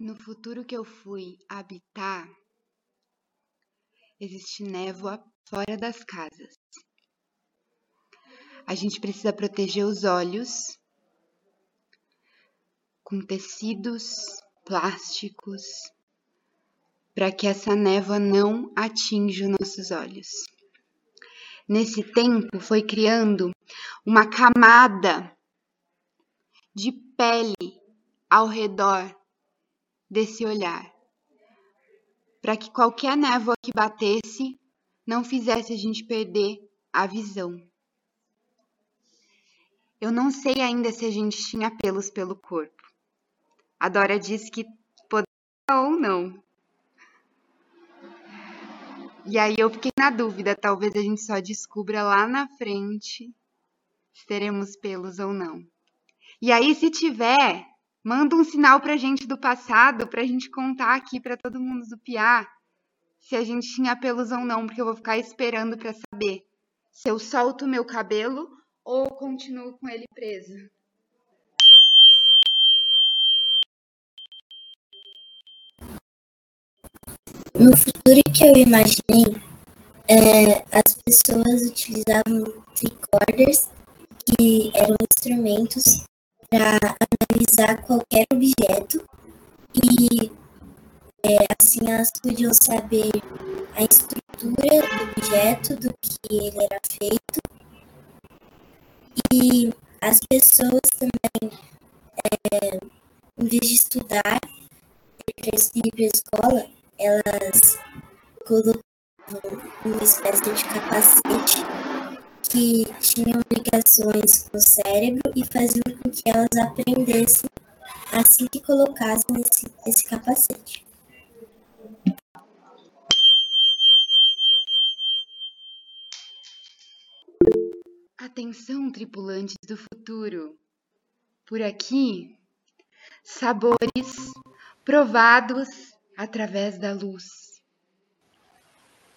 No futuro que eu fui habitar, existe névoa fora das casas. A gente precisa proteger os olhos com tecidos plásticos para que essa névoa não atinja os nossos olhos. Nesse tempo foi criando uma camada de pele ao redor desse olhar, para que qualquer névoa que batesse não fizesse a gente perder a visão. Eu não sei ainda se a gente tinha pelos pelo corpo. A Dora disse que poderia ou não. E aí eu fiquei na dúvida, talvez a gente só descubra lá na frente se teremos pelos ou não. E aí, se tiver, manda um sinal pra gente do passado, pra gente contar aqui pra todo mundo do Piá se a gente tinha pelos ou não, porque eu vou ficar esperando pra saber se eu solto meu cabelo ou continuo com ele preso. No futuro que eu imaginei, é, as pessoas utilizavam tricorders, que eram instrumentos para analisar qualquer objeto e é, assim elas podiam saber a estrutura do objeto, do que ele era feito. E as pessoas também, é, em vez de estudar e para a escola, elas colocavam uma espécie de capacete que tinham ligações com o cérebro e faziam com que elas aprendessem assim que colocassem esse, esse capacete. Atenção, tripulantes do futuro! Por aqui, sabores provados através da luz.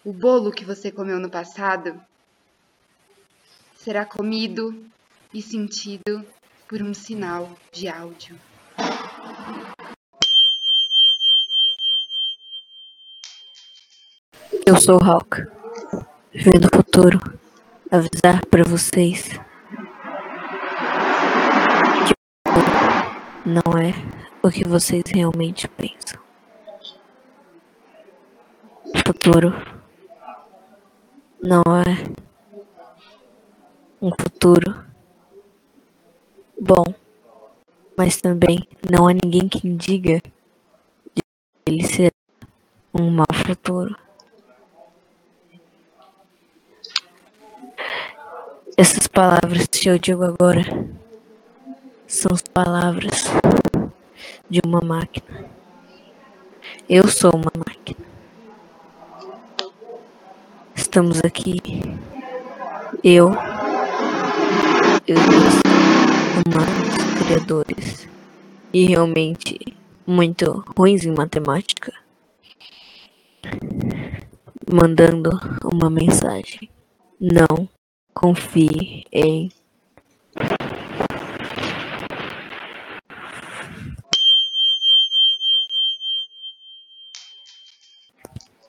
O bolo que você comeu no passado será comido e sentido por um sinal de áudio. Eu sou o Hawk. Vim do futuro avisar para vocês que não é o que vocês realmente pensam. O futuro não é um futuro bom, mas também não há ninguém que diga que ele será um mau futuro. Essas palavras que eu digo agora são as palavras de uma máquina. Eu sou uma máquina. Estamos aqui. Eu eles humanos criadores. E realmente muito ruins em matemática, mandando uma mensagem: não confie em